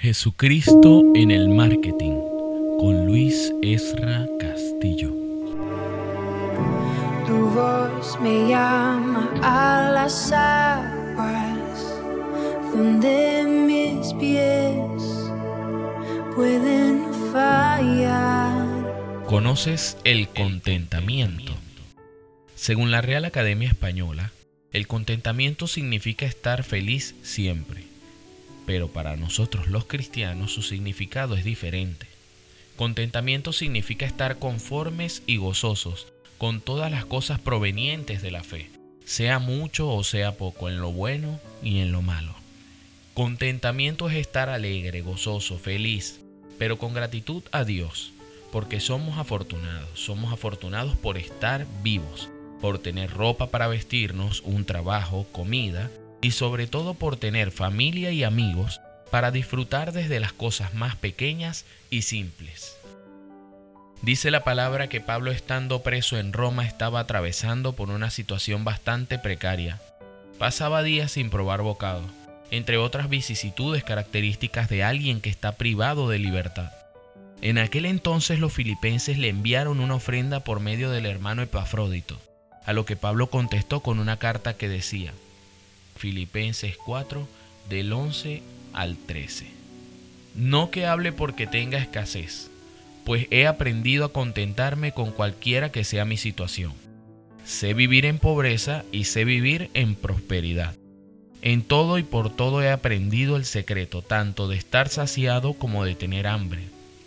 Jesucristo en el marketing con Luis Esra Castillo. Tu voz me llama a las aguas donde mis pies pueden fallar. ¿Conoces el contentamiento? Según la Real Academia Española, el contentamiento significa estar feliz siempre, pero para nosotros los cristianos su significado es diferente. Contentamiento significa estar conformes y gozosos con todas las cosas provenientes de la fe, sea mucho o sea poco, en lo bueno y en lo malo. Contentamiento es estar alegre, gozoso, feliz, pero con gratitud a Dios, porque somos afortunados, somos afortunados por estar vivos por tener ropa para vestirnos, un trabajo, comida y sobre todo por tener familia y amigos para disfrutar desde las cosas más pequeñas y simples. Dice la palabra que Pablo estando preso en Roma estaba atravesando por una situación bastante precaria. Pasaba días sin probar bocado, entre otras vicisitudes características de alguien que está privado de libertad. En aquel entonces los filipenses le enviaron una ofrenda por medio del hermano Epafrodito a lo que Pablo contestó con una carta que decía, Filipenses 4, del 11 al 13. No que hable porque tenga escasez, pues he aprendido a contentarme con cualquiera que sea mi situación. Sé vivir en pobreza y sé vivir en prosperidad. En todo y por todo he aprendido el secreto tanto de estar saciado como de tener hambre,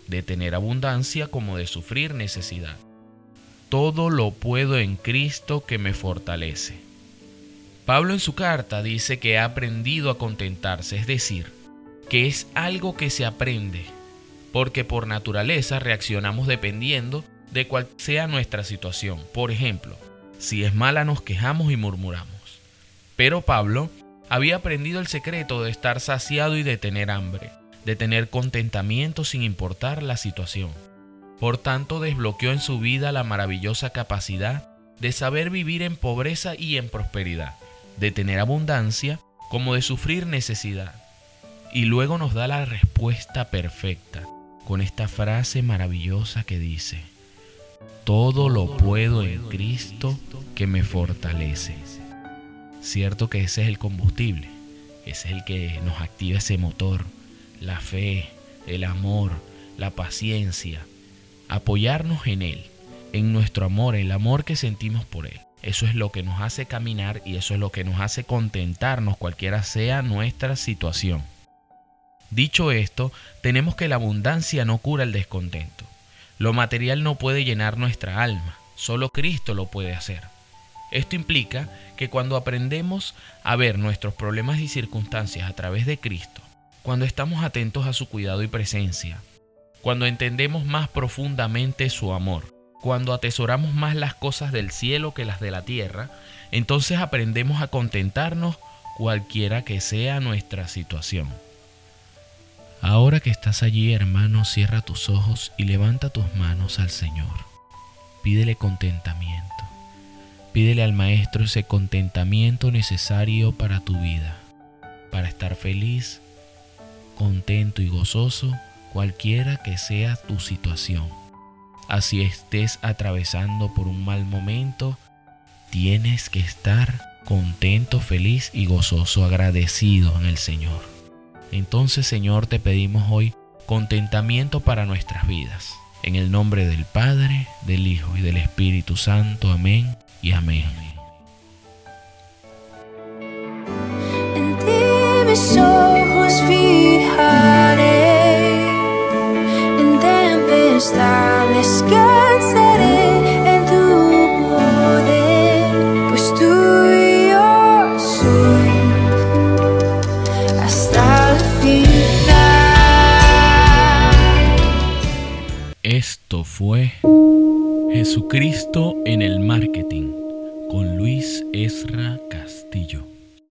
de tener abundancia como de sufrir necesidad todo lo puedo en Cristo que me fortalece. Pablo en su carta dice que ha aprendido a contentarse, es decir, que es algo que se aprende, porque por naturaleza reaccionamos dependiendo de cuál sea nuestra situación. Por ejemplo, si es mala nos quejamos y murmuramos. Pero Pablo había aprendido el secreto de estar saciado y de tener hambre, de tener contentamiento sin importar la situación. Por tanto, desbloqueó en su vida la maravillosa capacidad de saber vivir en pobreza y en prosperidad, de tener abundancia como de sufrir necesidad. Y luego nos da la respuesta perfecta con esta frase maravillosa que dice, todo lo puedo en Cristo que me fortalece. Cierto que ese es el combustible, ese es el que nos activa ese motor, la fe, el amor, la paciencia, apoyarnos en Él, en nuestro amor, el amor que sentimos por Él. Eso es lo que nos hace caminar y eso es lo que nos hace contentarnos cualquiera sea nuestra situación. Dicho esto, tenemos que la abundancia no cura el descontento. Lo material no puede llenar nuestra alma, solo Cristo lo puede hacer. Esto implica que cuando aprendemos a ver nuestros problemas y circunstancias a través de Cristo, cuando estamos atentos a su cuidado y presencia, cuando entendemos más profundamente su amor, cuando atesoramos más las cosas del cielo que las de la tierra, entonces aprendemos a contentarnos cualquiera que sea nuestra situación. Ahora que estás allí, hermano, cierra tus ojos y levanta tus manos al Señor. Pídele contentamiento. Pídele al Maestro ese contentamiento necesario para tu vida, para estar feliz, contento y gozoso cualquiera que sea tu situación. Así estés atravesando por un mal momento, tienes que estar contento, feliz y gozoso, agradecido en el Señor. Entonces, Señor, te pedimos hoy contentamiento para nuestras vidas. En el nombre del Padre, del Hijo y del Espíritu Santo. Amén y amén. Esto fue Jesucristo en el marketing con Luis Esra Castillo.